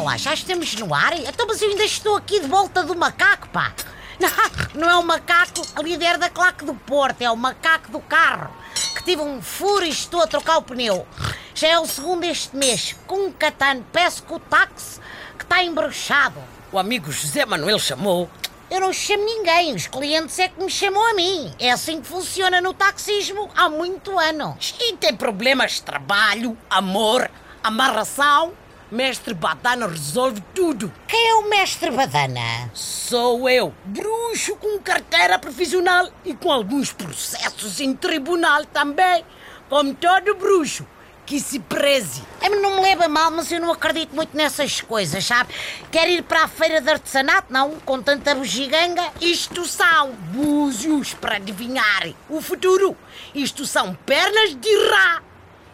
lá, já estamos no ar? Então, mas eu ainda estou aqui de volta do macaco, pá. Não, não é o macaco líder da claque do Porto, é o macaco do carro. Que tive um furo e estou a trocar o pneu. Já é o segundo este mês. Com um catano, peço que o táxi que está embruxado. O amigo José Manuel chamou. Eu não chamo ninguém, os clientes é que me chamam a mim. É assim que funciona no taxismo há muito ano. E tem problemas de trabalho, amor, amarração. Mestre Badana resolve tudo. Quem é o mestre Badana? Sou eu, bruxo com carteira profissional e com alguns processos em tribunal também. Como todo bruxo, que se preze. Não me leva mal, mas eu não acredito muito nessas coisas, sabe? Quer ir para a feira de artesanato? Não, com tanta bugiganga. Isto são búzios para adivinhar o futuro. Isto são pernas de rá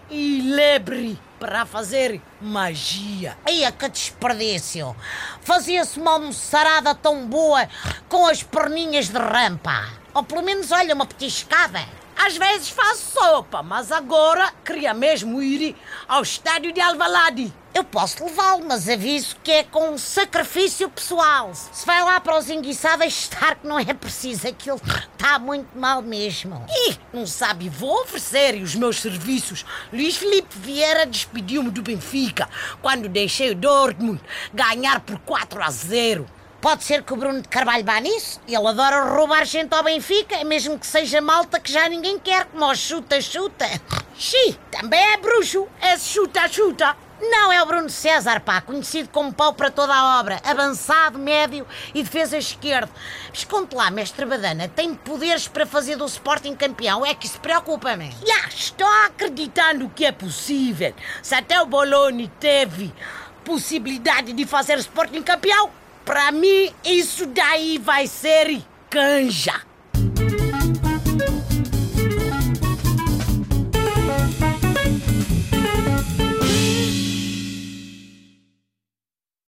e lebre para fazer magia. Ia que desperdício! Fazia-se uma almoçarada tão boa com as perninhas de rampa. Ou pelo menos, olha, uma petiscada. Às vezes faço sopa, mas agora queria mesmo ir ao estádio de Alvalade. Eu posso levá-lo, mas aviso que é com sacrifício pessoal. Se vai lá para os enguiçados, estar que não é preciso, aquilo está muito mal mesmo. E não sabe, vou oferecer os meus serviços. Luís Felipe Vieira despediu-me do Benfica quando deixei o Dortmund ganhar por 4 a 0. Pode ser que o Bruno de Carvalho vá nisso. Ele adora roubar gente ao Benfica, mesmo que seja malta que já ninguém quer, como o chuta-chuta. Xi, também é bruxo, é chuta-chuta. Não, é o Bruno César, pá, conhecido como pau para toda a obra, avançado, médio e defesa esquerdo. Mas conte lá, mestre Badana, tem poderes para fazer do Sporting campeão? É que isso preocupa-me. Já, estou acreditando que é possível. Se até o Boloni teve possibilidade de fazer Sporting campeão, para mim, isso daí vai ser canja.